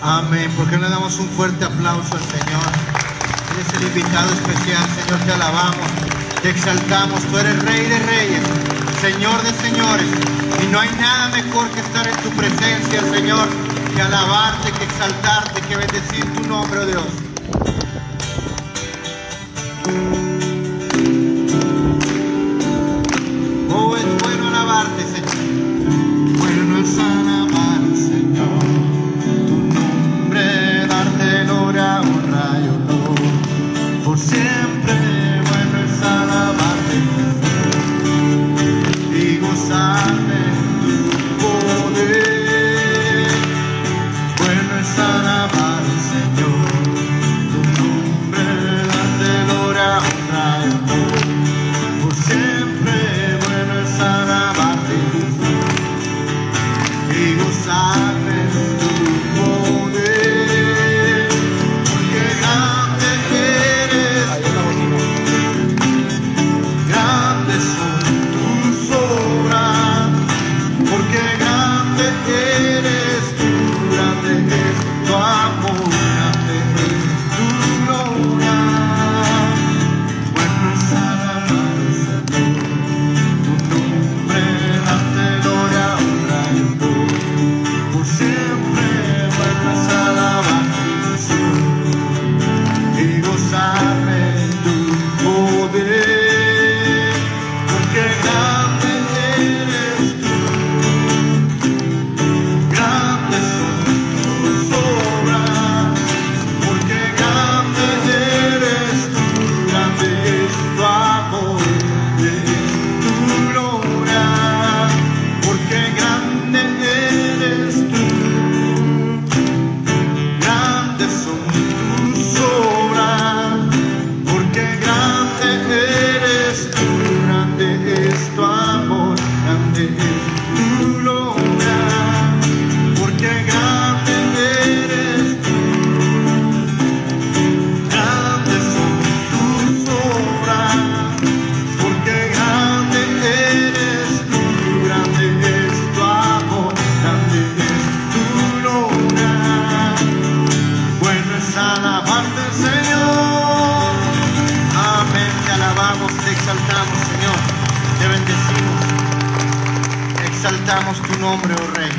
Amén. ¿Por qué no le damos un fuerte aplauso al Señor? Eres el invitado especial, Señor, te alabamos, te exaltamos. Tú eres Rey de Reyes, Señor de Señores. Y no hay nada mejor que estar en tu presencia, Señor, que alabarte, que exaltarte, que bendecir tu nombre, oh Dios. Alabamos, te exaltamos, Señor, te bendecimos, exaltamos tu nombre, oh Rey.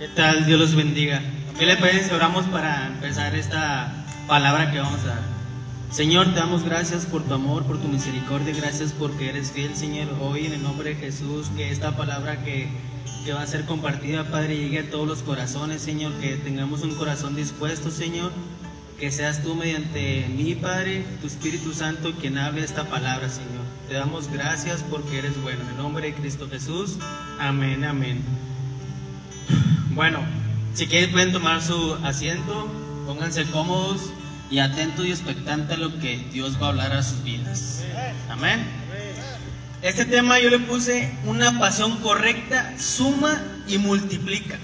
¿Qué tal? Dios los bendiga. ¿Qué le parece oramos para empezar esta palabra que vamos a dar? Señor, te damos gracias por tu amor, por tu misericordia, gracias porque eres fiel, Señor. Hoy en el nombre de Jesús, que esta palabra que, que va a ser compartida, Padre, llegue a todos los corazones, Señor, que tengamos un corazón dispuesto, Señor. Que seas tú mediante mí, Padre, tu Espíritu Santo, quien hable esta palabra, Señor. Te damos gracias porque eres bueno. En el nombre de Cristo Jesús, amén, amén. Bueno, si quieren pueden tomar su asiento, pónganse cómodos y atentos y expectantes a lo que Dios va a hablar a sus vidas. Amén. Este tema yo le puse una pasión correcta, suma y multiplica.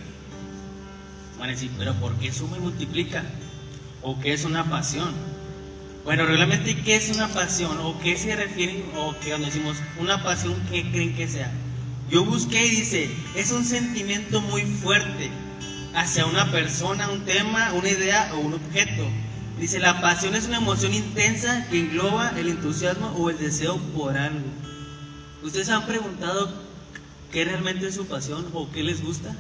Van a pero ¿por qué suma y multiplica? ¿O qué es una pasión? Bueno, realmente, ¿qué es una pasión? ¿O qué se refieren? ¿O qué cuando decimos una pasión, qué creen que sea? Yo busqué y dice, es un sentimiento muy fuerte hacia una persona, un tema, una idea o un objeto. Dice, la pasión es una emoción intensa que engloba el entusiasmo o el deseo por algo. ¿Ustedes han preguntado qué realmente es su pasión o qué les gusta?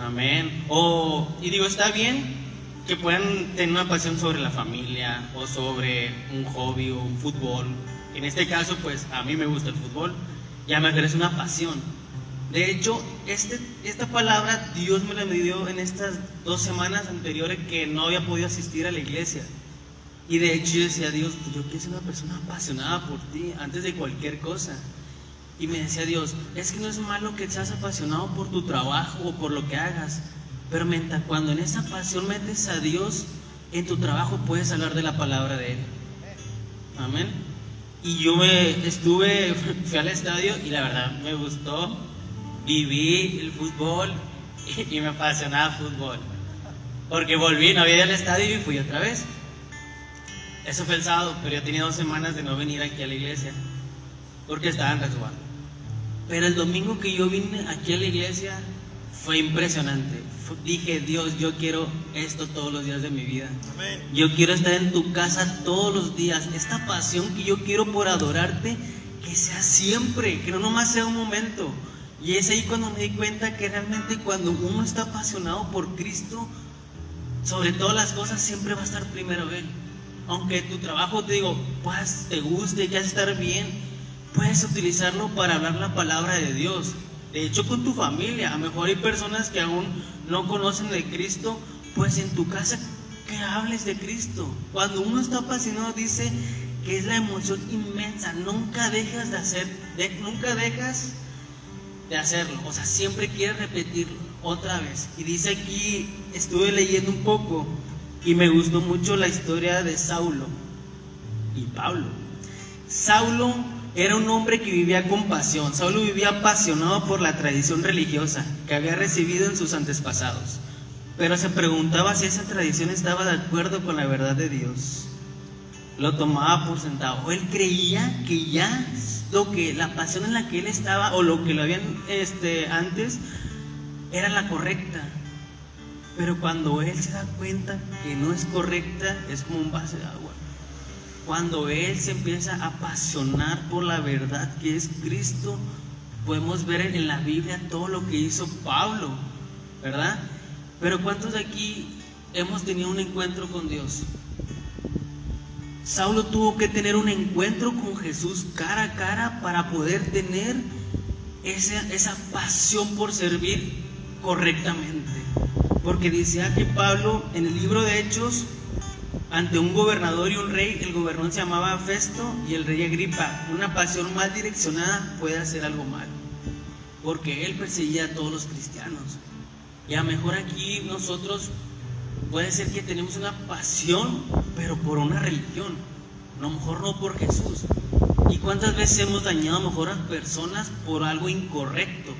Amén. O, y digo, está bien que puedan tener una pasión sobre la familia o sobre un hobby o un fútbol. En este caso, pues a mí me gusta el fútbol y a mí es una pasión. De hecho, este, esta palabra Dios me la dio en estas dos semanas anteriores que no había podido asistir a la iglesia. Y de hecho yo decía, Dios, pues yo quiero ser una persona apasionada por ti antes de cualquier cosa. Y me decía Dios, es que no es malo que seas apasionado por tu trabajo o por lo que hagas, pero mientras cuando en esa pasión metes a Dios en tu trabajo puedes hablar de la palabra de Él. Amén. Y yo me estuve, fui al estadio y la verdad me gustó, viví el fútbol y, me apasionaba el fútbol. Porque volví, no había ido al estadio y fui otra vez. Eso fue el sábado, pero yo tenía dos semanas de no venir aquí a la iglesia porque estaba en resguardo. Pero el domingo que yo vine aquí a la iglesia fue impresionante. Dije, Dios, yo quiero esto todos los días de mi vida. Yo quiero estar en tu casa todos los días. Esta pasión que yo quiero por adorarte, que sea siempre, que no nomás sea un momento. Y es ahí cuando me di cuenta que realmente cuando uno está apasionado por Cristo, sobre todas las cosas siempre va a estar primero Él. Aunque tu trabajo, te digo, pues te guste, quieras estar bien, puedes utilizarlo para hablar la palabra de Dios. De hecho, con tu familia, a lo mejor hay personas que aún no conocen de Cristo, pues en tu casa que hables de Cristo. Cuando uno está apasionado dice que es la emoción inmensa, nunca dejas de hacer, nunca dejas de hacerlo, o sea, siempre quieres repetirlo otra vez. Y dice aquí, estuve leyendo un poco y me gustó mucho la historia de Saulo y Pablo. Saulo era un hombre que vivía con pasión. Saulo vivía apasionado por la tradición religiosa que había recibido en sus antepasados. Pero se preguntaba si esa tradición estaba de acuerdo con la verdad de Dios. Lo tomaba por sentado. Él creía que ya lo que la pasión en la que él estaba o lo que lo habían este, antes era la correcta. Pero cuando él se da cuenta que no es correcta, es como un vaso. Cuando él se empieza a apasionar por la verdad que es Cristo, podemos ver en la Biblia todo lo que hizo Pablo, ¿verdad? Pero ¿cuántos de aquí hemos tenido un encuentro con Dios? Saulo tuvo que tener un encuentro con Jesús cara a cara para poder tener esa, esa pasión por servir correctamente. Porque decía que Pablo en el libro de Hechos, ante un gobernador y un rey, el gobernador se llamaba Festo y el rey Agripa, una pasión mal direccionada puede hacer algo mal. Porque él perseguía a todos los cristianos. Y a lo mejor aquí nosotros puede ser que tenemos una pasión, pero por una religión. A lo mejor no por Jesús. ¿Y cuántas veces hemos dañado a lo mejor a personas por algo incorrecto?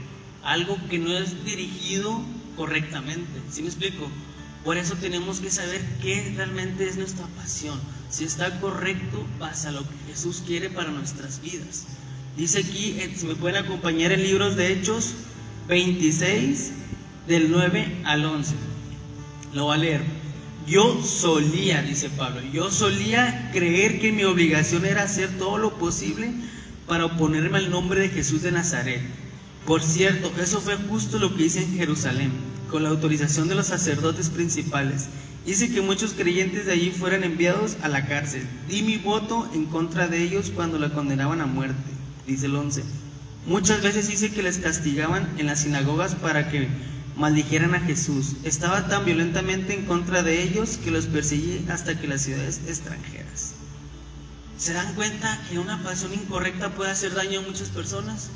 Algo que no es dirigido correctamente. ¿Sí me explico? Por eso tenemos que saber qué realmente es nuestra pasión. Si está correcto, pasa lo que Jesús quiere para nuestras vidas. Dice aquí, eh, si me pueden acompañar en libros de Hechos 26, del 9 al 11. Lo va a leer. Yo solía, dice Pablo, yo solía creer que mi obligación era hacer todo lo posible para oponerme al nombre de Jesús de Nazaret. Por cierto, eso fue justo lo que hice en Jerusalén, con la autorización de los sacerdotes principales. Hice que muchos creyentes de allí fueran enviados a la cárcel. Di mi voto en contra de ellos cuando la condenaban a muerte, dice el 11. Muchas veces hice que les castigaban en las sinagogas para que maldijeran a Jesús. Estaba tan violentamente en contra de ellos que los perseguí hasta que las ciudades extranjeras. ¿Se dan cuenta que una pasión incorrecta puede hacer daño a muchas personas?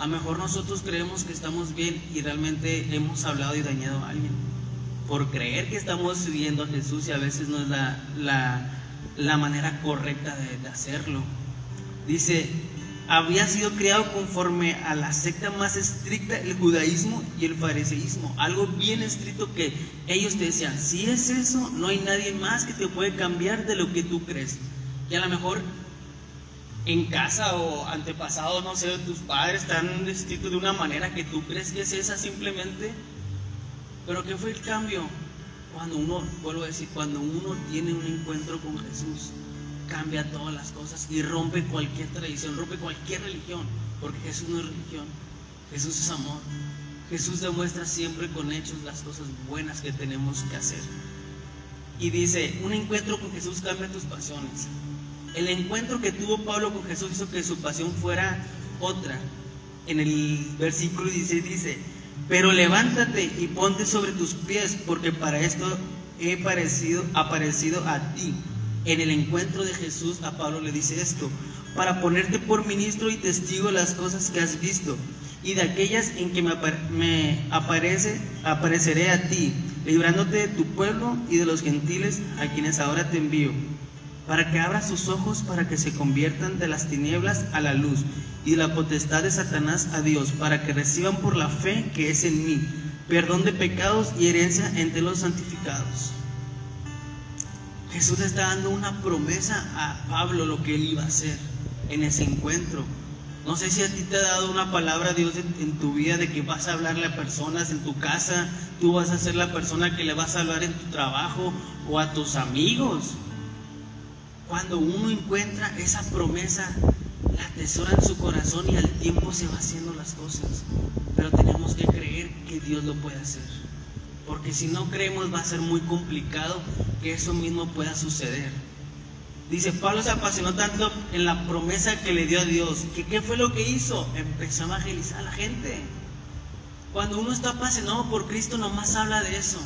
A lo mejor nosotros creemos que estamos bien y realmente hemos hablado y dañado a alguien. Por creer que estamos siguiendo a Jesús y a veces no es la, la, manera correcta de, de hacerlo. Dice, había sido creado conforme a la secta más estricta, el judaísmo y el fariseísmo. Algo bien estricto que ellos te decían, si es eso, no hay nadie más que te puede cambiar de lo que tú crees. Y a lo mejor en casa o antepasado, no sé, tus padres están estrictos de una manera que tú crees que es esa simplemente. Pero ¿qué fue el cambio? Cuando uno, vuelvo a decir, cuando uno tiene un encuentro con Jesús cambia todas las cosas y rompe cualquier tradición, rompe cualquier religión, porque Jesús no es religión, Jesús es amor. Jesús demuestra siempre con hechos las cosas buenas que tenemos que hacer. Y dice, un encuentro con Jesús cambia tus pasiones. El encuentro que tuvo Pablo con Jesús hizo que su pasión fuera otra. En el versículo 16 dice, pero levántate y ponte sobre tus pies, porque para esto he parecido, aparecido a ti en el encuentro de Jesús a Pablo le dice esto, para ponerte por ministro y testigo de las cosas que has visto y de aquellas en que me, aparece, apareceré a ti, librándote de tu pueblo y de los gentiles a quienes ahora te envío, para que abras sus ojos para que se conviertan de las tinieblas a la luz y de la potestad de Satanás a Dios, para que reciban por la fe que es en mí, perdón de pecados y herencia entre los santificados. Jesús está dando una promesa a Pablo lo que él iba a hacer en ese encuentro. No sé si a ti te ha dado una palabra Dios en, en, tu vida de que vas a hablarle a personas en tu casa, tú vas a ser la persona que le vas a hablar en tu trabajo o a tus amigos. Cuando uno encuentra esa promesa, la atesora en su corazón y al tiempo se va haciendo las cosas. Pero tenemos que creer que Dios lo puede hacer. Porque si no creemos va a ser muy complicado que eso mismo pueda suceder. Dice, Pablo se apasionó tanto en la promesa que le dio a Dios, que qué fue lo que hizo? Empezó a evangelizar a la gente. Cuando uno está apasionado por Cristo, nomás habla de eso.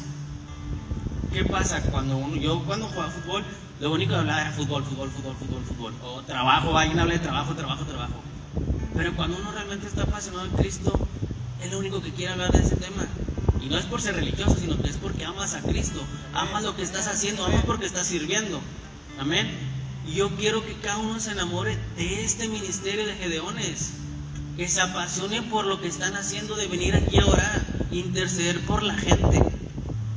¿Qué pasa? Cuando uno, yo cuando jugaba fútbol, lo único que hablaba era fútbol, fútbol, fútbol, fútbol, fútbol. O trabajo, alguien habla de trabajo, trabajo, trabajo. Pero cuando uno realmente está apasionado en Cristo, es lo único que quiere hablar de ese tema. Y no es por ser religioso, sino que es porque amas a Cristo. Amas lo que estás haciendo, amas porque estás sirviendo. Amén. Y yo quiero que cada uno se enamore de este ministerio de Gedeones. Que se apasione por lo que están haciendo de venir aquí a orar, interceder por la gente.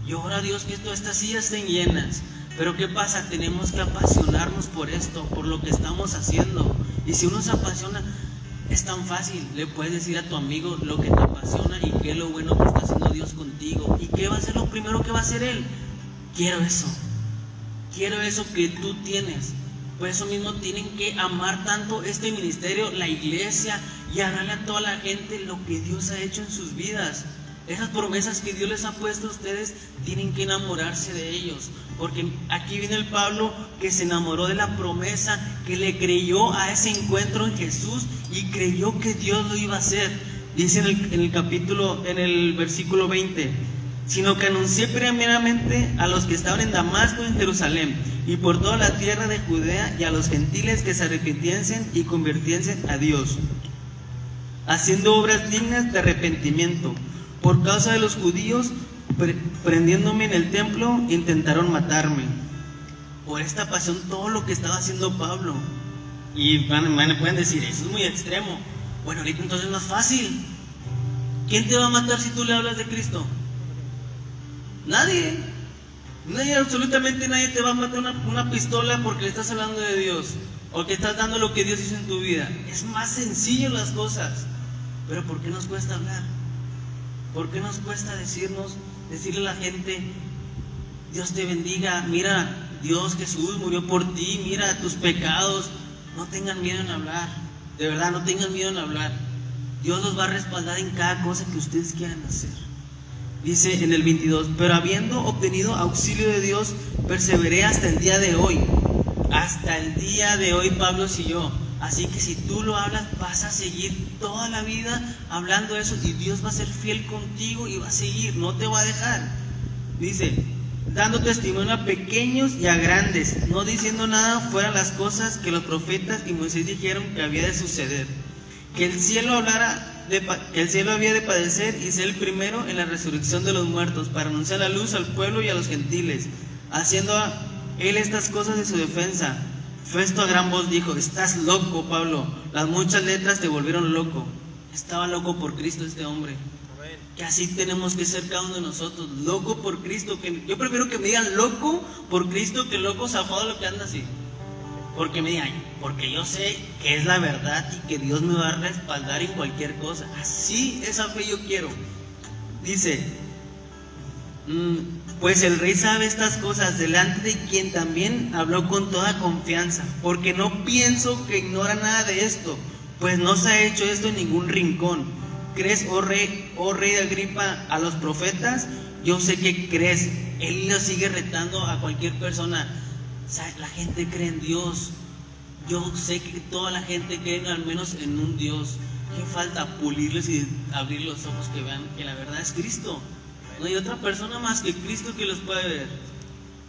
Y ora a Dios que estas sillas estén llenas. Pero ¿qué pasa? Tenemos que apasionarnos por esto, por lo que estamos haciendo. Y si uno se apasiona, es tan fácil. Le puedes decir a tu amigo lo que te apasiona y qué es lo bueno que está haciendo Dios contigo. ¿Y qué va a ser lo primero que va a hacer Él? Quiero eso. Quiero eso que tú tienes. Por eso mismo tienen que amar tanto este ministerio, la iglesia, y hablarle a toda la gente lo que Dios ha hecho en sus vidas. Esas promesas que Dios les ha puesto a ustedes, tienen que enamorarse de ellos. Porque aquí viene el Pablo que se enamoró de la promesa, que le creyó a ese encuentro en Jesús y creyó que Dios lo iba a hacer. Dice en el, en el capítulo, en el versículo 20, sino que anuncié primeramente a los que estaban en Damasco y en Jerusalén y por toda la tierra de Judea y a los gentiles que se arrepintiesen y convirtiesen a Dios, haciendo obras dignas de arrepentimiento. Por causa de los judíos, prendiéndome en el templo, intentaron matarme. Por esta pasión, todo lo que estaba haciendo Pablo. Y van, van, pueden decir, eso es muy extremo. Bueno, ahorita entonces no es fácil. ¿Quién te va a matar si tú le hablas de Cristo? Nadie. Nadie, absolutamente nadie te va a matar una, una, pistola porque le estás hablando de Dios. O que estás dando lo que Dios hizo en tu vida. Es más sencillo las cosas. Pero ¿por qué nos cuesta hablar? ¿Por qué nos cuesta decirnos, decirle a la gente, Dios te bendiga, mira, Dios Jesús murió por ti, mira tus pecados. No tengan miedo en hablar. De verdad, no tengan miedo en hablar. Dios los va a respaldar en cada cosa que ustedes quieran hacer. Dice en el 22, pero habiendo obtenido auxilio de Dios, perseveré hasta el día de hoy. Hasta el día de hoy Pablo siguió. Así que si tú lo hablas, vas a seguir toda la vida hablando eso y Dios va a ser fiel contigo y va a seguir, no te va a dejar. Dice, dando testimonio a pequeños y a grandes, no diciendo nada fuera las cosas que los profetas y Moisés dijeron que había de suceder. Que el cielo hablara que el cielo había de padecer y ser el primero en la resurrección de los muertos, para anunciar la luz al pueblo y a los gentiles, haciendo él estas cosas de su defensa. Festo a gran voz dijo, estás loco, Pablo, las muchas letras te volvieron loco. Estaba loco por Cristo este hombre. Que así tenemos que ser cada uno de nosotros, loco por Cristo. Que, yo prefiero que me digan loco por Cristo que loco zafado lo que anda así. Porque me digan, porque yo sé que es la verdad y que Dios me va a respaldar en cualquier cosa. Así esa fe yo quiero. Dice, mm, pues el rey sabe estas cosas delante de quien también habló con toda confianza, porque no pienso que ignora nada de esto, pues no se ha hecho esto en ningún rincón. ¿Crees, oh rey, oh rey de Agripa, a los profetas? Yo sé que crees. Él lo sigue retando a cualquier persona. La gente cree en Dios. Yo sé que toda la gente cree al menos en un Dios. ¿Qué falta? Pulirles y abrir los ojos que vean que la verdad es Cristo. No hay otra persona más que Cristo que los puede ver.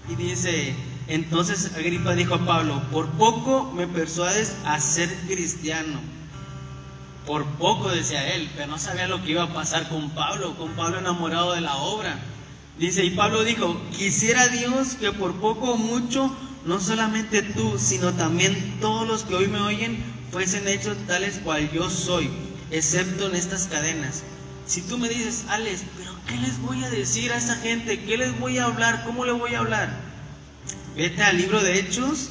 Y dice, entonces Agripa dijo a Pablo, por poco me persuades a ser cristiano. Por poco decía él, pero no sabía lo que iba a pasar con Pablo, con Pablo enamorado de la obra. Dice, y Pablo dijo, quisiera Dios que por poco o mucho, no solamente tú, sino también todos los que hoy me oyen, fuesen hechos tales cual yo soy, excepto en estas cadenas. Si tú me dices, Alex, pero ¿qué les voy a decir a esa gente? ¿Qué les voy a hablar? ¿Cómo le voy a hablar? Vete al libro de Hechos,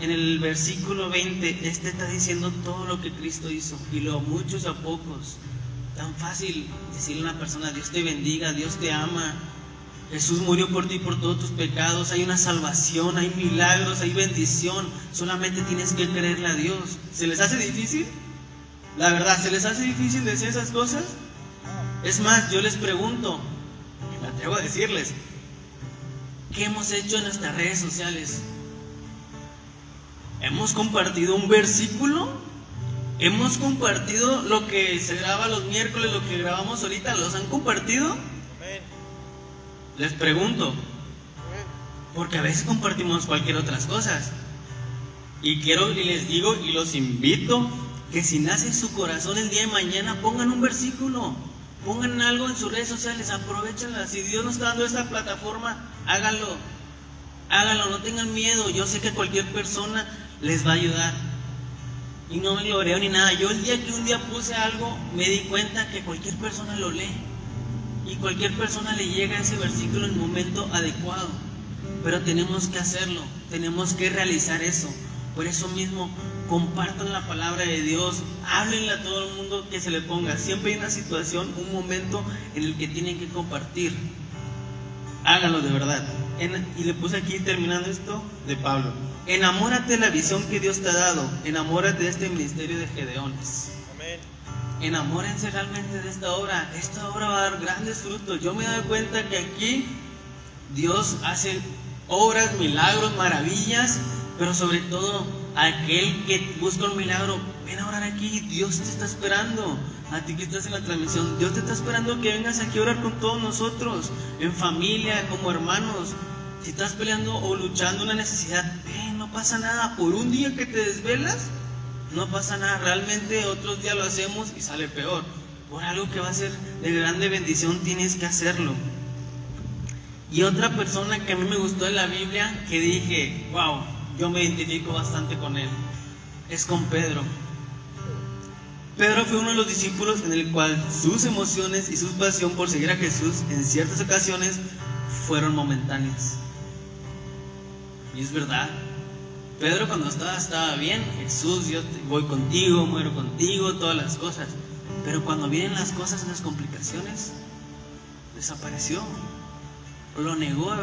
en el versículo 20, este está diciendo todo lo que Cristo hizo, y lo muchos a pocos. Tan fácil decirle a una persona, Dios te bendiga, Dios te ama, Jesús murió por ti por todos tus pecados, hay una salvación, hay milagros, hay bendición, solamente tienes que creerle a Dios. ¿Se les hace difícil? La verdad, ¿se les hace difícil decir esas cosas? Es más, yo les pregunto, me atrevo a decirles, ¿qué hemos hecho en nuestras redes sociales? ¿Hemos compartido un versículo? ¿Hemos compartido lo que se graba los miércoles, lo que grabamos ahorita? ¿Los han compartido? Les pregunto, porque a veces compartimos cualquier otras cosas. Y quiero y les digo y los invito que si nace en su corazón el día de mañana pongan un versículo, pongan algo en sus redes sociales, aprovechenla. Si Dios nos está dando esta plataforma, háganlo. Háganlo, no tengan miedo. Yo sé que cualquier persona les va a ayudar. Y no me gloreo ni nada. Yo el día que un día puse algo, me di cuenta que cualquier persona lo lee. Y cualquier persona le llega a ese versículo en el momento adecuado. Pero tenemos que hacerlo, tenemos que realizar eso. Por eso mismo, compartan la palabra de Dios, háblenle a todo el mundo que se le ponga. Siempre hay una situación, un momento en el que tienen que compartir. Háganlo de verdad. y le puse aquí terminando esto de Pablo. Enamórate de la visión que Dios te ha dado. Enamórate de este ministerio de Gedeones. Amén. Enamórense realmente de esta obra. Esta obra va a dar grandes frutos. Yo me doy cuenta que aquí Dios hace obras, milagros, maravillas, pero sobre todo aquel que busca un milagro, ven a orar aquí. Dios te está esperando. A ti que estás en la transmisión, Dios te está esperando que vengas aquí a orar con todos nosotros, en familia, como hermanos. Si estás peleando o luchando una necesidad, ven no pasa nada. Por un día que te desvelas, no pasa nada. Realmente otros días lo hacemos y sale peor. Por algo que va a ser de grande bendición tienes que hacerlo. Y otra persona que a mí me gustó en la Biblia, que dije, wow, yo me identifico bastante con él, es con Pedro. Pedro fue uno de los discípulos en el cual sus emociones y su pasión por seguir a Jesús en ciertas ocasiones fueron momentáneas. Y es verdad, Pedro cuando estaba, estaba bien, Jesús, yo voy contigo, muero contigo, todas las cosas. Pero cuando vienen las cosas, las complicaciones, desapareció. Lo negó.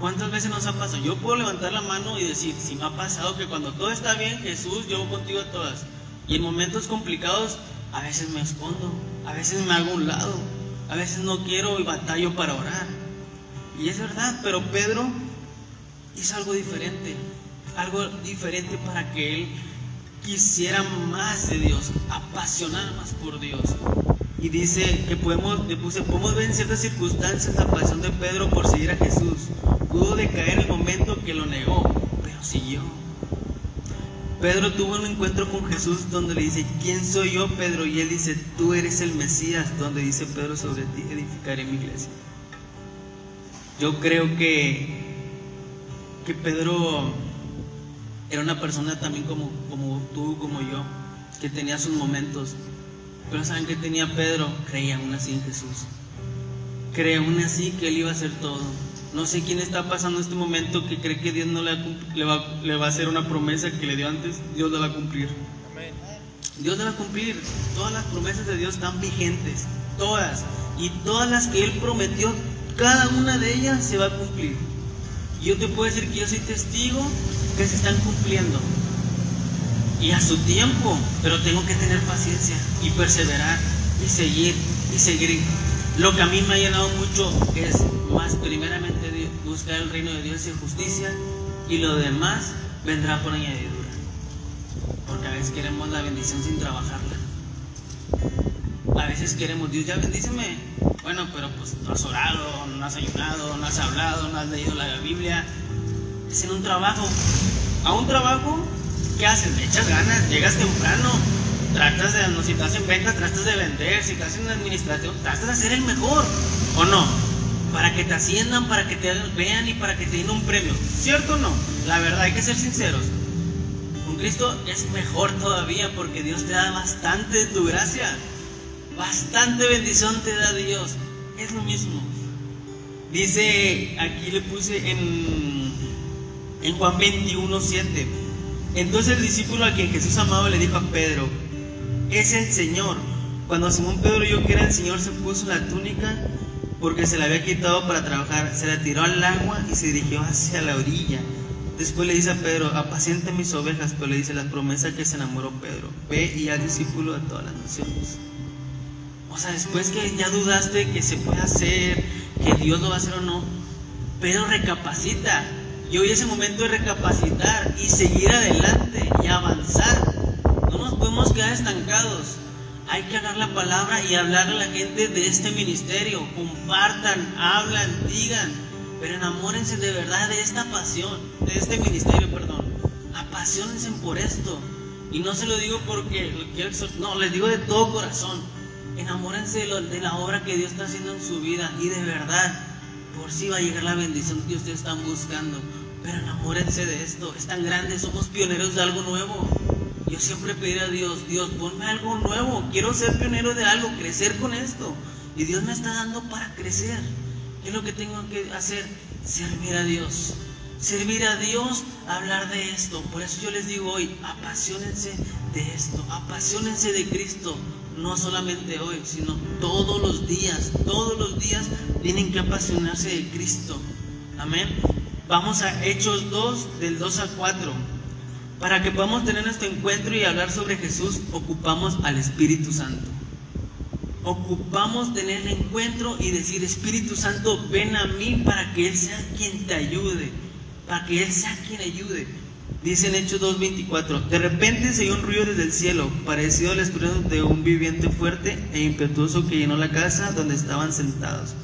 ¿Cuántas veces nos ha pasado? Yo puedo levantar la mano y decir, si me ha pasado que cuando todo está bien, Jesús, yo voy contigo a todas. Y en momentos complicados, a veces me escondo, a veces me hago un lado, a veces no quiero y batallo para orar. Y es verdad, pero Pedro hizo algo diferente algo diferente para que él quisiera más de Dios, apasionar más por Dios. Y dice que podemos, podemos ver en ciertas circunstancias la pasión de Pedro por seguir a Jesús. Pudo decaer el momento que lo negó, pero siguió. Pedro tuvo un encuentro con Jesús donde le dice, ¿quién soy yo, Pedro? Y él dice, tú eres el Mesías, donde dice Pedro, sobre ti edificaré mi iglesia. Yo creo que, que Pedro era una persona también como, como tú, como yo, que tenía sus momentos. Pero ¿saben que tenía Pedro? Creía aún así en Jesús. Creía aún así que Él iba a hacer todo. No sé quién está pasando este momento que cree que Dios no le, le, va, le va a hacer una promesa que le dio antes. Dios la va a cumplir. Dios la va a cumplir. Todas las promesas de Dios están vigentes. Todas. Y todas las que Él prometió, cada una de ellas se va a cumplir. Yo te puedo decir que yo soy testigo que se están cumpliendo. Y a su tiempo, pero tengo que tener paciencia y perseverar y seguir y seguir. Lo que a mí me ha llenado mucho es más primeramente buscar el reino de Dios y justicia y lo demás vendrá por añadidura. Porque a veces queremos la bendición sin trabajarla. A veces queremos, Dios ya bendíceme. Bueno, pero pues no has orado, no has ayunado, no has hablado, no has leído la Biblia, es en un trabajo. A un trabajo, ¿qué haces? Le echas ganas, llegas temprano, tratas de, no, si estás en ventas, tratas de vender, si estás en administración, tratas de ser el mejor, ¿o no? Para que te asciendan, para que te vean y para que te den un premio. ¿Cierto o no? La verdad, hay que ser sinceros. Con Cristo es mejor todavía porque Dios te da bastante de tu gracia. Bastante bendición te da Dios. Es lo mismo. Dice, aquí le puse en Juan 21, 7. Entonces el discípulo a quien Jesús amaba le dijo a Pedro, es el Señor. Cuando Simón Pedro oyó que era el Señor, se puso la túnica porque se la había quitado para trabajar, se la tiró al agua y se dirigió hacia la orilla. Después le dice a Pedro, apaciente mis ovejas, pero le dice la promesa que se enamoró Pedro, ve y haz discípulo de todas las naciones. O sea, después que ya dudaste que se puede hacer, que Dios lo va a hacer o no, Pedro recapacita. Y hoy es el momento de recapacitar y seguir adelante y avanzar. No nos podemos quedar estancados. Hay que hablar la palabra y hablarle a la gente de este ministerio. Compartan, hablan, digan, pero enamórense de verdad de esta pasión, de este ministerio, perdón. Apasionense por esto. Y no se lo digo porque lo quiero no, les digo de todo corazón. Enamórense de, de la obra que Dios está haciendo en su vida y de verdad, por si va a llegar la bendición que ustedes están buscando. Pero enamórense de esto, es tan grande, somos pioneros de algo nuevo. Yo siempre pedí a Dios, Dios, ponme algo nuevo, quiero ser pionero de algo, crecer con esto. Y Dios me está dando para crecer. ¿Qué es lo que tengo que hacer? Servir a Dios. Servir a Dios, hablar de esto. Por eso yo les digo hoy, apasionense de esto, apasionense de Cristo. No solamente hoy, sino todos los días. Todos los días tienen que apasionarse de Cristo. Amén. Vamos a Hechos 2, del 2 al 4. Para que podamos tener nuestro encuentro y hablar sobre Jesús, ocupamos al Espíritu Santo. Ocupamos tener el encuentro y decir, Espíritu Santo, ven a mí para que Él sea quien te ayude, para que Él sea quien ayude. Dice en Hechos 2.24, de repente se oyó un ruido desde el cielo, parecido al estruendo de un viviente fuerte e impetuoso que llenó la casa donde estaban sentados.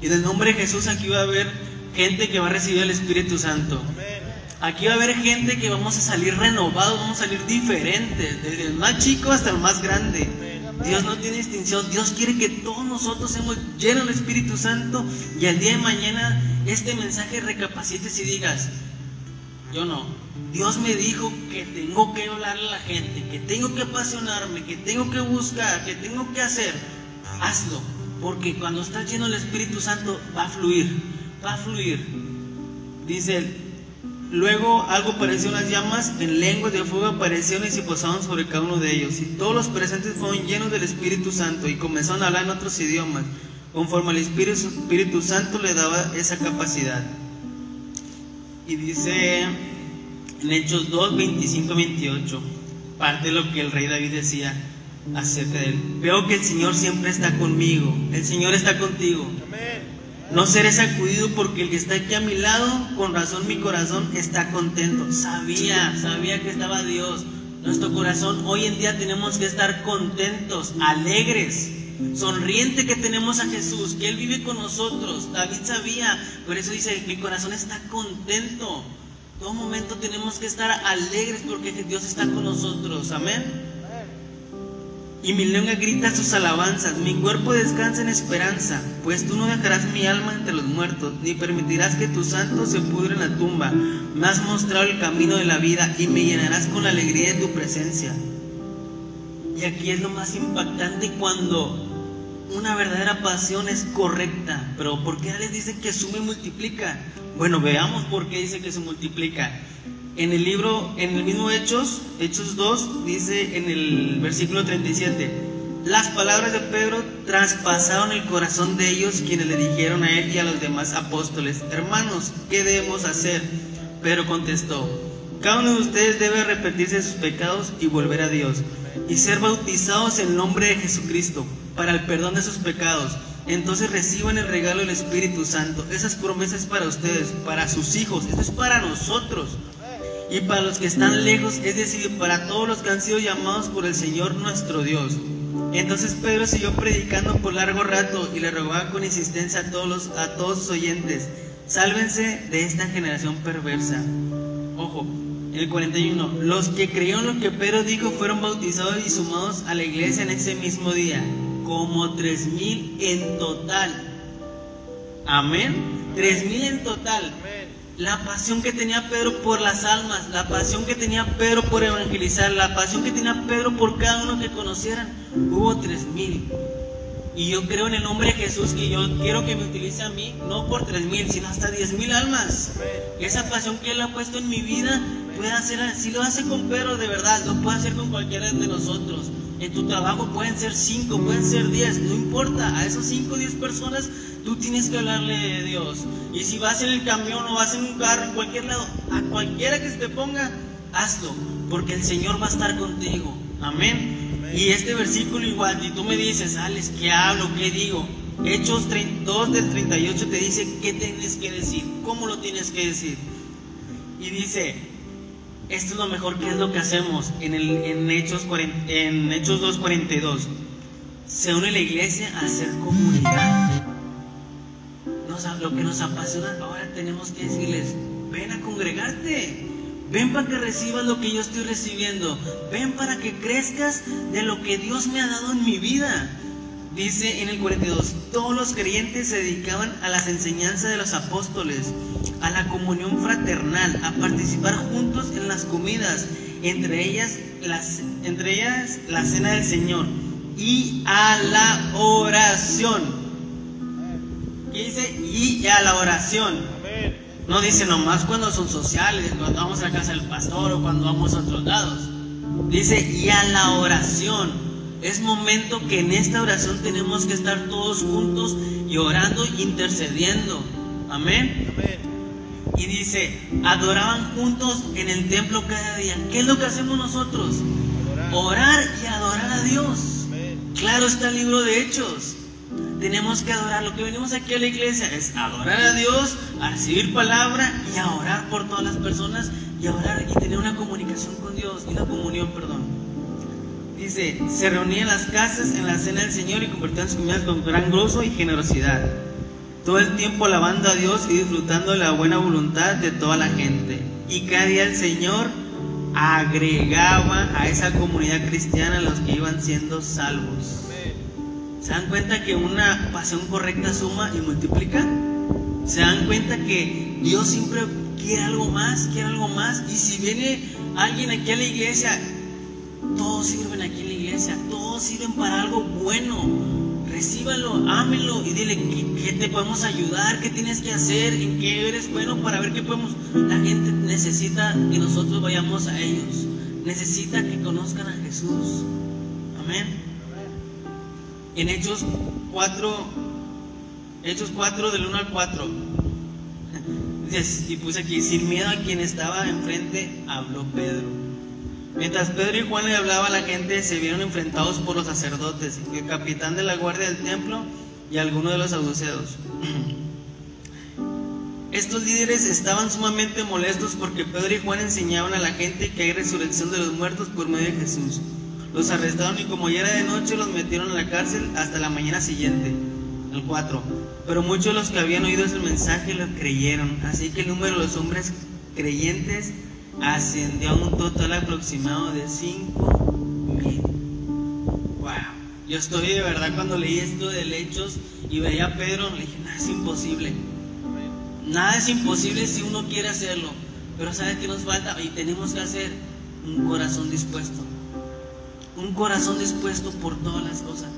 Y en el nombre de Jesús aquí va a haber gente que va a recibir el Espíritu Santo. Aquí va a haber gente que vamos a salir renovados, vamos a salir diferentes, desde el más chico hasta el más grande. Dios no tiene distinción, Dios quiere que todos nosotros seamos llenos del Espíritu Santo y al día de mañana este mensaje recapacites y digas, yo no, Dios me dijo que tengo que hablarle a la gente, que tengo que apasionarme, que tengo que buscar, que tengo que hacer, hazlo, porque cuando estás lleno del Espíritu Santo va a fluir, va a fluir. Dice Luego algo pareció unas llamas en lenguas de fuego aparecieron y se posaron sobre cada uno de ellos. Y todos los presentes fueron llenos del Espíritu Santo y comenzaron a hablar en otros idiomas, conforme al Espíritu, Espíritu Santo le daba esa capacidad. Y dice en Hechos 2, 25, 28, parte de lo que el rey David decía acerca de él. Veo que el Señor siempre está conmigo, el Señor está contigo. No seré sacudido porque el que está aquí a mi lado, con razón mi corazón está contento. Sabía, sabía que estaba Dios. Nuestro corazón hoy en día tenemos que estar contentos, alegres, sonriente que tenemos a Jesús, que Él vive con nosotros. David sabía, por eso dice, mi corazón está contento. Todo momento tenemos que estar alegres porque Dios está con nosotros. Amén y mi lengua grita sus alabanzas, mi cuerpo descansa en esperanza, pues tú no dejarás mi alma entre los muertos, ni permitirás que tu santo se pudre en la tumba. Me has mostrado el camino de la vida y me llenarás con la alegría de tu presencia. Y aquí es lo más impactante cuando una verdadera pasión es correcta. Pero ¿por qué les dicen que suma y multiplica? Bueno, veamos por qué dice que se multiplica. En el libro, en el mismo Hechos, Hechos 2, dice en el versículo 37, las palabras de Pedro traspasaron el corazón de ellos quienes le dijeron a él y a los demás apóstoles, hermanos, ¿qué debemos hacer? Pedro contestó, cada uno de ustedes debe arrepentirse de sus pecados y volver a Dios, y ser bautizados en nombre de Jesucristo para el perdón de sus pecados. Entonces reciban el regalo del Espíritu Santo. Esas promesas para ustedes, para sus hijos, esto es para nosotros y para los que están lejos, es decir, para todos los que han sido llamados por el Señor nuestro Dios. Entonces Pedro siguió predicando por largo rato y le rogaba con insistencia a todos, los, a todos sus oyentes, sálvense de esta generación perversa. Ojo, el 41, los que creyeron lo que Pedro dijo fueron bautizados y sumados a la iglesia en ese mismo día, como tres mil en total. Amén. Tres mil en total. La pasión que tenía Pedro por las almas, la pasión que tenía Pedro por evangelizar, la pasión que tenía Pedro por cada uno que conocieran, hubo tres mil. Y yo creo en el nombre de Jesús que yo quiero que me utilice a mí, no por tres mil, sino hasta diez mil almas. Esa pasión que Él ha puesto en mi vida pueda hacer, si lo hace con Pedro de verdad, lo puede hacer con cualquiera de nosotros. En tu trabajo pueden ser cinco, pueden ser diez, no importa. A esos cinco o diez personas tú tienes que hablarle de Dios. Y si vas en el camión o vas en un carro, en cualquier lado, a cualquiera que se te ponga, hazlo. Porque el Señor va a estar contigo. Amén. Y este versículo igual, y tú me dices, Alex, ¿qué hablo? ¿Qué digo? Hechos 2 del 38 te dice qué tienes que decir, cómo lo tienes que decir. Y dice, esto es lo mejor que es lo que hacemos en, en Hechos, Hechos 2.42. Se une la iglesia a hacer comunidad. lo que nos apasiona, ahora tenemos que decirles, ven a congregarte. Ven para que recibas lo que yo estoy recibiendo. Ven para que crezcas de lo que Dios me ha dado en mi vida. Dice en el 42, todos los creyentes se dedicaban a las enseñanzas de los apóstoles, a la comunión fraternal, a participar juntos en las comidas, entre ellas, las, entre ellas la cena del Señor y a la oración. ¿Qué dice? Y a la oración. No dice nomás cuando son sociales, cuando vamos a casa del pastor o cuando vamos a otros lados. Dice, y a la oración. Es momento que en esta oración tenemos que estar todos juntos y orando, intercediendo. Amén. Y dice, adoraban juntos en el templo cada día. ¿Qué es lo que hacemos nosotros? Orar, y adorar a Dios. Claro está el libro de Hechos. Tenemos que adorar. Lo que venimos aquí a la iglesia es adorar a Dios, a recibir palabra y a orar por todas las personas y a orar y tener una comunicación con Dios y una comunión, perdón. Dice, se reunían las casas en la cena del Señor y compartían sus comidas con gran gozo y generosidad. Todo el tiempo alabando a Dios y disfrutando de la buena voluntad de toda la gente. Y cada día el Señor agregaba a esa comunidad cristiana los que iban siendo salvos. ¿Se dan cuenta que una pasión correcta suma y multiplica? ¿Se dan cuenta que Dios siempre quiere algo más, quiere algo más? Y si viene alguien aquí a la iglesia todos sirven aquí en la iglesia, todos sirven para algo bueno. Recíbalo, ámelo y dile ¿qué, te podemos ayudar, qué tienes que hacer, en qué eres bueno para ver qué podemos. La gente necesita que nosotros vayamos a ellos. Necesita que conozcan a Jesús. Amén. En Hechos 4, Hechos 4 del 1 al 4. Y puse aquí, sin miedo a quien estaba enfrente, habló Pedro Mientras Pedro y Juan le hablaba a la gente, se vieron enfrentados por los sacerdotes, el capitán de la guardia del templo y algunos de los saduceos. Estos líderes estaban sumamente molestos porque Pedro y Juan enseñaban a la gente que hay resurrección de los muertos por medio de Jesús. Los arrestaron y como ya era de noche los metieron en la cárcel hasta la mañana siguiente, el 4. Pero muchos de los que habían oído ese mensaje lo creyeron, así que el número de los hombres creyentes ascendió a un total aproximado de 5 mil. Wow. Yo estoy de verdad cuando leí esto de Hechos y veía a Pedro, le dije, nada es imposible. Nada es imposible si uno quiere hacerlo. Pero ¿sabe qué nos falta? Y tenemos que hacer un corazón dispuesto. Un corazón dispuesto por todas las cosas.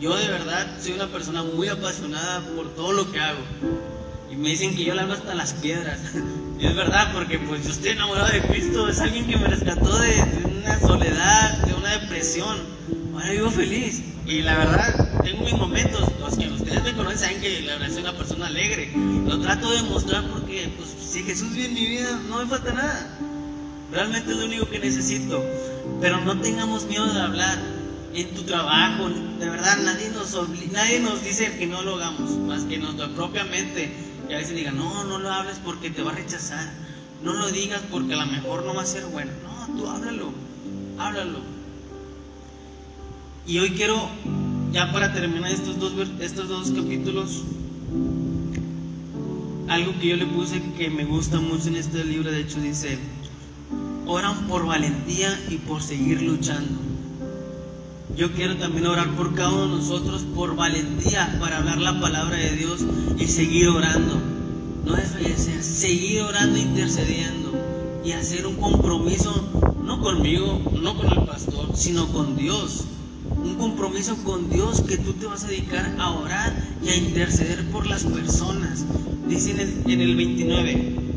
Yo de verdad soy una persona muy apasionada por todo lo que hago. Y me dicen que yo le hago hasta las piedras. y es verdad, porque pues yo estoy enamorado de Cristo. Es alguien que me rescató de, una soledad, de una depresión. Ahora vivo feliz. Y la verdad, tengo mis momentos. Los que ustedes me conocen saben que la verdad soy una persona alegre. Lo trato de mostrar porque pues, si Jesús vive en mi vida, no me falta nada. Realmente es lo único que necesito. Pero no tengamos miedo de hablar en tu trabajo. De verdad, nadie nos, nadie nos dice que no lo hagamos, más que nuestra propia mente y a veces digan, no, no lo hables porque te va a rechazar. No lo digas porque a lo mejor no va a ser bueno. No, tú háblalo, háblalo. Y hoy quiero, ya para terminar estos dos, estos dos capítulos, algo que yo le puse que me gusta mucho en este libro, de hecho dice, oran por valentía y por seguir luchando. Yo quiero también orar por cada uno de nosotros por valentía para hablar la palabra de Dios y seguir orando. No desfallecer, seguir orando, intercediendo y hacer un compromiso, no conmigo, no con el pastor, sino con Dios. un compromiso con Dios que tú te vas a dedicar a orar y a interceder por las personas. Dice en el, en el 29.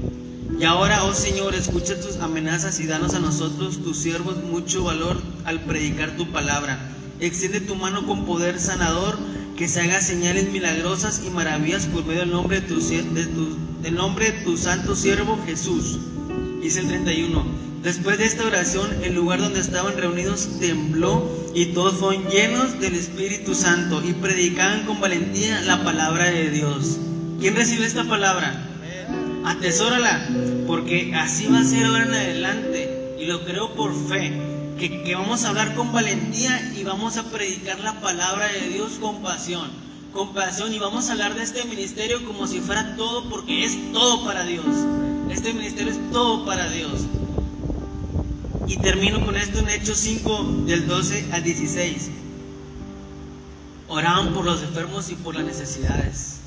Y ahora, oh Señor, escucha tus amenazas y danos a nosotros, tus siervos, mucho valor al predicar tu palabra. Extiende tu mano con poder sanador, que se haga señales milagrosas y maravillas por medio del nombre de tu, de tu, del nombre de tu santo siervo Jesús. Dice el 31. Después de esta oración, el lugar donde estaban reunidos tembló y todos fueron llenos del Espíritu Santo y predicaban con valentía la palabra de Dios. ¿Quién recibe esta palabra? Atesórala, porque así va a ser ahora en adelante, y lo creo por fe, que, que vamos a hablar con valentía y vamos a predicar la palabra de Dios con pasión, con pasión, y vamos a hablar de este ministerio como si fuera todo, porque es todo para Dios. Este ministerio es todo para Dios. Y termino con esto en Hechos 5, del 12 al 16. Oraban por los enfermos y por las necesidades.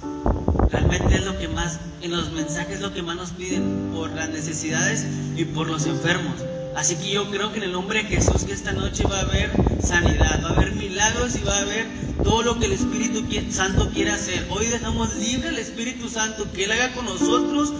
Realmente es lo que más, en los mensajes es lo que más nos piden por las necesidades y por los enfermos. Así que yo creo que en el nombre de Jesús que esta noche va a haber sanidad, va a haber milagros y va a haber todo lo que el Espíritu Santo quiere hacer. Hoy dejamos libre al Espíritu Santo que Él haga con nosotros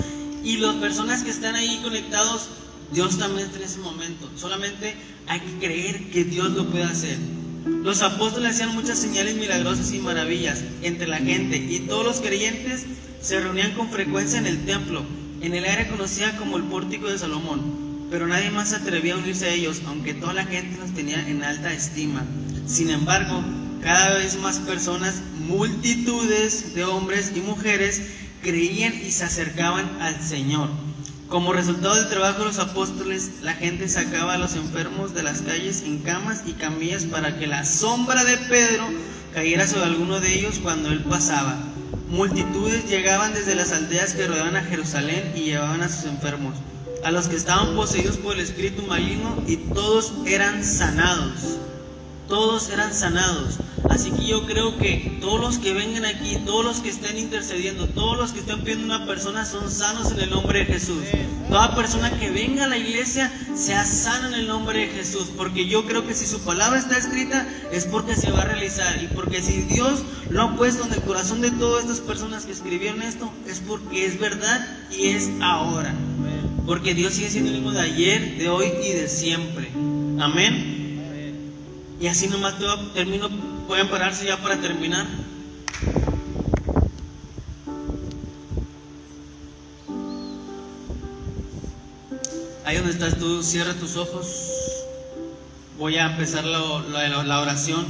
y las personas que están ahí conectados, Dios también está en ese momento. Solamente hay que creer que Dios lo puede hacer. Los apóstoles hacían muchas señales milagrosas y maravillas entre la gente y todos los creyentes se reunían con frecuencia en el templo, en el área conocida como el pórtico de Salomón. Pero nadie más se atrevía a unirse a ellos, aunque toda la gente los tenía en alta estima. Sin embargo, cada vez más personas, multitudes de hombres y mujeres, creían y se acercaban al Señor. Como resultado del trabajo de los apóstoles, la gente sacaba a los enfermos de las calles en camas y camillas para que la sombra de Pedro cayera sobre alguno de ellos cuando él pasaba. Multitudes llegaban desde las aldeas que rodeaban a Jerusalén y llevaban a sus enfermos, a los que estaban poseídos por el espíritu maligno y todos eran sanados. Todos eran sanados. Así que yo creo que todos los que vengan aquí, todos los que estén intercediendo, todos los que estén pidiendo una persona son sanos en el nombre de Jesús. Toda persona que venga a la iglesia sea sana en el nombre de Jesús. Porque yo creo que si su palabra está escrita es porque se va a realizar. Y porque si Dios lo ha puesto en el corazón de todas estas personas que escribieron esto, es porque es verdad y es ahora. Porque Dios sigue siendo el mismo de ayer, de hoy y de siempre. Amén. Y así nomás termino, pueden pararse ya para terminar. Ahí donde estás tú, cierra tus ojos. Voy a empezar la, la oración.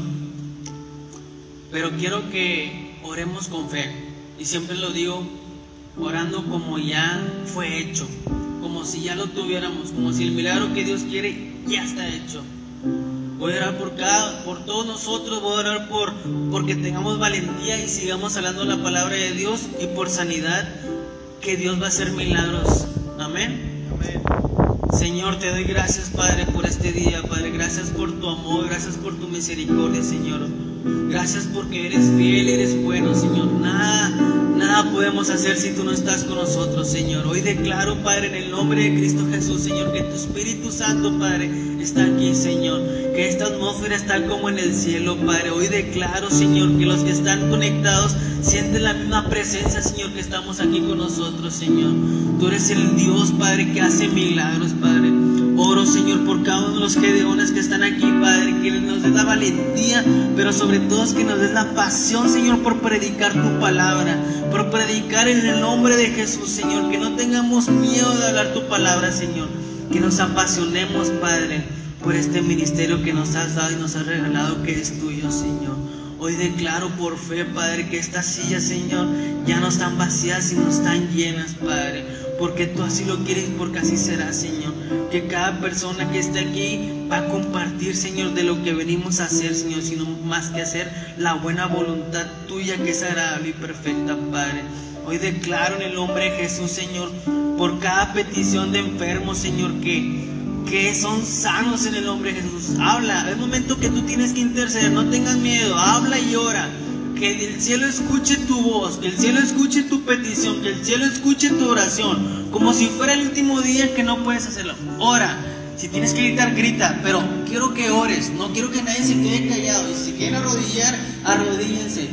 Pero quiero que oremos con fe. Y siempre lo digo, orando como ya fue hecho. Como si ya lo tuviéramos. Como si el milagro que Dios quiere ya está hecho. Voy a orar por cada, por todos nosotros, voy a orar por porque tengamos valentía y sigamos hablando la palabra de Dios y por sanidad que Dios va a hacer milagros. Amén. Amén. Señor, te doy gracias, Padre, por este día, Padre. Gracias por tu amor, gracias por tu misericordia, Señor. Gracias porque eres fiel, eres bueno, Señor. Nada, nada podemos hacer si tú no estás con nosotros, Señor. Hoy declaro, Padre, en el nombre de Cristo Jesús, Señor, que tu Espíritu Santo, Padre, está aquí, Señor. Que esta atmósfera está como en el cielo, Padre. Hoy declaro, Señor, que los que están conectados sienten la misma presencia, Señor, que estamos aquí con nosotros, Señor. Tú eres el Dios, Padre, que hace milagros, Padre. Oro, Señor, por cada uno de los gedeones que están aquí, Padre, que nos des la valentía, pero sobre todo que nos des la pasión, Señor, por predicar tu palabra, por predicar en el nombre de Jesús, Señor, que no tengamos miedo de hablar tu palabra, Señor, que nos apasionemos, Padre, por este ministerio que nos has dado y nos has regalado, que es tuyo, Señor. Hoy declaro por fe, Padre, que estas sillas, Señor, ya no están vacías, sino están llenas, Padre. Porque tú así lo quieres, porque así será, Señor. Que cada persona que esté aquí va a compartir, Señor, de lo que venimos a hacer, Señor, sino más que hacer la buena voluntad tuya que es agradable y perfecta, Padre. Hoy declaro en el nombre de Jesús, Señor, por cada petición de enfermo, Señor, que que son sanos en el nombre de Jesús. Habla, es momento que tú tienes que interceder, no tengas miedo, habla y ora. Que el cielo escuche tu voz, que el cielo escuche tu petición, que el cielo escuche tu oración, como si fuera el último día que no puedes hacerlo. Ora, Si tienes que gritar, grita, pero quiero que ores, no quiero que nadie se quede callado. Y si quieren arrodillar, arrodíllense,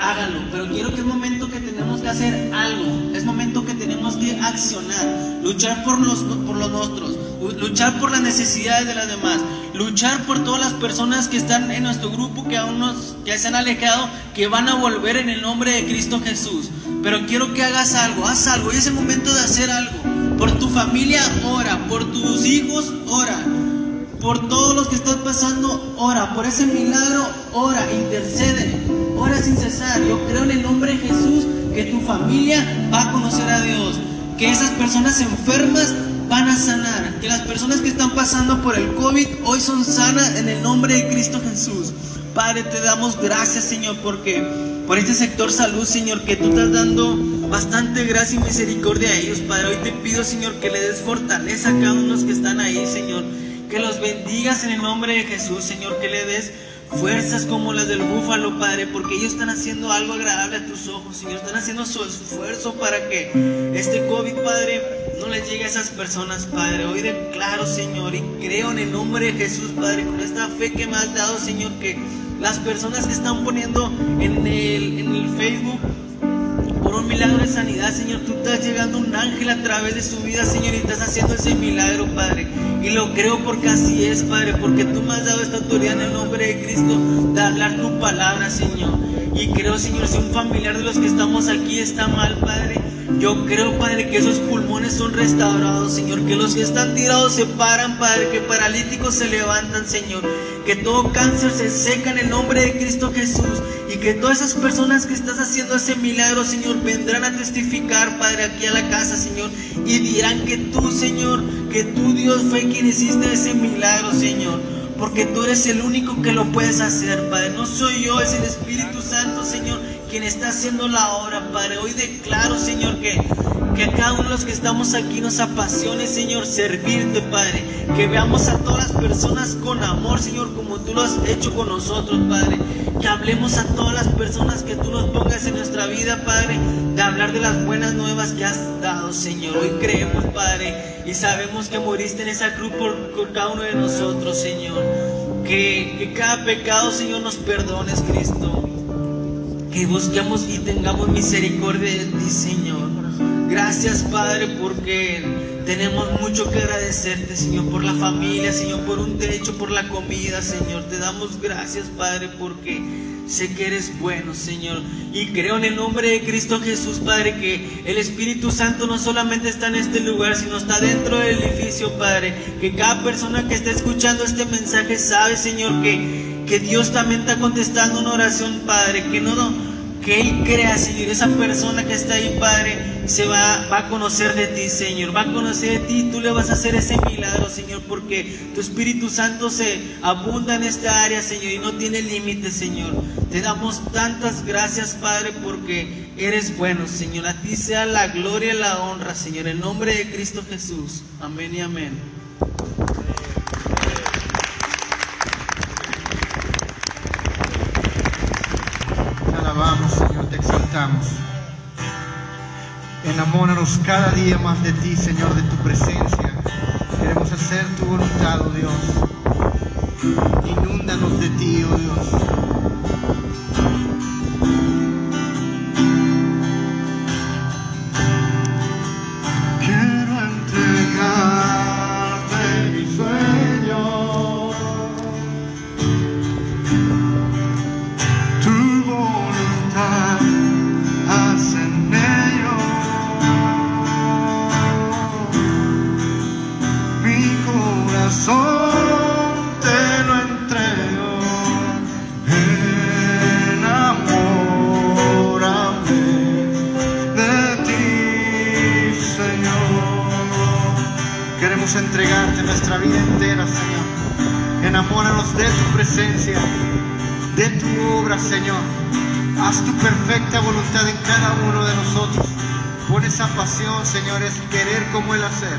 háganlo. Pero quiero que es momento que tenemos que hacer algo, es momento que tenemos que accionar, luchar por los, por los nuestros, luchar por las necesidades de las demás, luchar por todas las personas que están en nuestro grupo, que aún nos, que se han alejado, que van a volver en el nombre de Cristo Jesús. Pero quiero que hagas algo, haz algo, y es el momento de hacer algo. Por tu familia, ora, por tus hijos, ora. Por todos los que están pasando, ora. Por ese milagro, ora, intercede. Ora sin cesar. Yo creo en el nombre de Jesús que tu familia va a conocer a Dios. Que esas personas enfermas van a sanar. Que las personas que están pasando por el COVID hoy son sanas en el nombre de Cristo Jesús. Padre, te damos gracias, Señor, porque por este sector salud, Señor, que tú estás dando bastante gracia y misericordia a ellos, Padre. Hoy te pido, Señor, que le des fortaleza a cada uno que están ahí, Señor. Que los bendigas en el nombre de Jesús, Señor. Que le des fuerzas como las del búfalo, Padre, porque ellos están haciendo algo agradable a tus ojos, Señor. Están haciendo su esfuerzo para que este COVID, Padre, no les llegue a esas personas, Padre. Hoy declaro, Señor, y creo en el nombre de Jesús, Padre, con esta fe que me has dado, Señor, que las personas que están poniendo en el, en el Facebook un milagro de sanidad, Señor. Tú estás llegando un ángel a través de su vida, Señor, y estás haciendo ese milagro, Padre. Y lo creo porque así es, Padre, porque tú me has dado esta autoridad en el nombre de Cristo de hablar tu palabra, Señor. Y creo, Señor, si un familiar de los que estamos aquí está mal, Padre, yo creo, Padre, que esos pulmones son restaurados, Señor. Que los que están tirados se paran, Padre. Que paralíticos se levantan, Señor. Que todo cáncer se seca en el nombre de Cristo Jesús. Y que todas esas personas que estás haciendo ese milagro, Señor, vendrán a testificar, Padre, aquí a la casa, Señor. Y dirán que tú, Señor, que tú, Dios, fue quien hiciste ese milagro, Señor. Porque tú eres el único que lo puedes hacer, Padre. No soy yo, es el Espíritu Santo, Señor, quien está haciendo la obra, Padre. Hoy declaro, Señor, que que a cada uno de los que estamos aquí nos apasione, Señor, servirte, Padre. Que veamos a todas las personas con amor, Señor, como tú lo has hecho con nosotros, Padre. Que hablemos a todas las personas que tú nos pongas en nuestra vida, Padre. De hablar de las buenas nuevas que has dado, Señor. Hoy creemos, Padre. Y sabemos que moriste en esa cruz por, cada uno de nosotros, Señor. Que, que cada pecado, Señor, nos perdones, Cristo. Que busquemos y tengamos misericordia de ti, Señor. Gracias, Padre, porque tenemos mucho que agradecerte, Señor, por la familia, Señor, por un techo, por la comida, Señor. Te damos gracias, Padre, porque sé que eres bueno, Señor. Y creo en el nombre de Cristo Jesús, Padre, que el Espíritu Santo no solamente está en este lugar, sino está dentro del edificio, Padre. Que cada persona que está escuchando este mensaje sabe, Señor, que, que Dios también está contestando una oración, Padre. Que no, que Él crea, Señor, esa persona que está ahí, Padre se va, va a conocer de ti, Señor. Va a conocer de ti, tú le vas a hacer ese milagro, Señor, porque tu Espíritu Santo se abunda en esta área, Señor, y no tiene límites, Señor. Te damos tantas gracias, Padre, porque eres bueno, Señor. A ti sea la gloria y la honra, Señor, en nombre de Cristo Jesús. Amén y amén. Te alabamos, Señor, te exaltamos. Enamóranos cada día más de ti, Señor, de tu presencia. Queremos hacer tu voluntad, oh Dios. Inúndanos de ti, oh Dios. Nuestra vida entera, Señor. Enamóranos de tu presencia, de tu obra, Señor. Haz tu perfecta voluntad en cada uno de nosotros. Pon esa pasión, Señor, es querer como el hacer.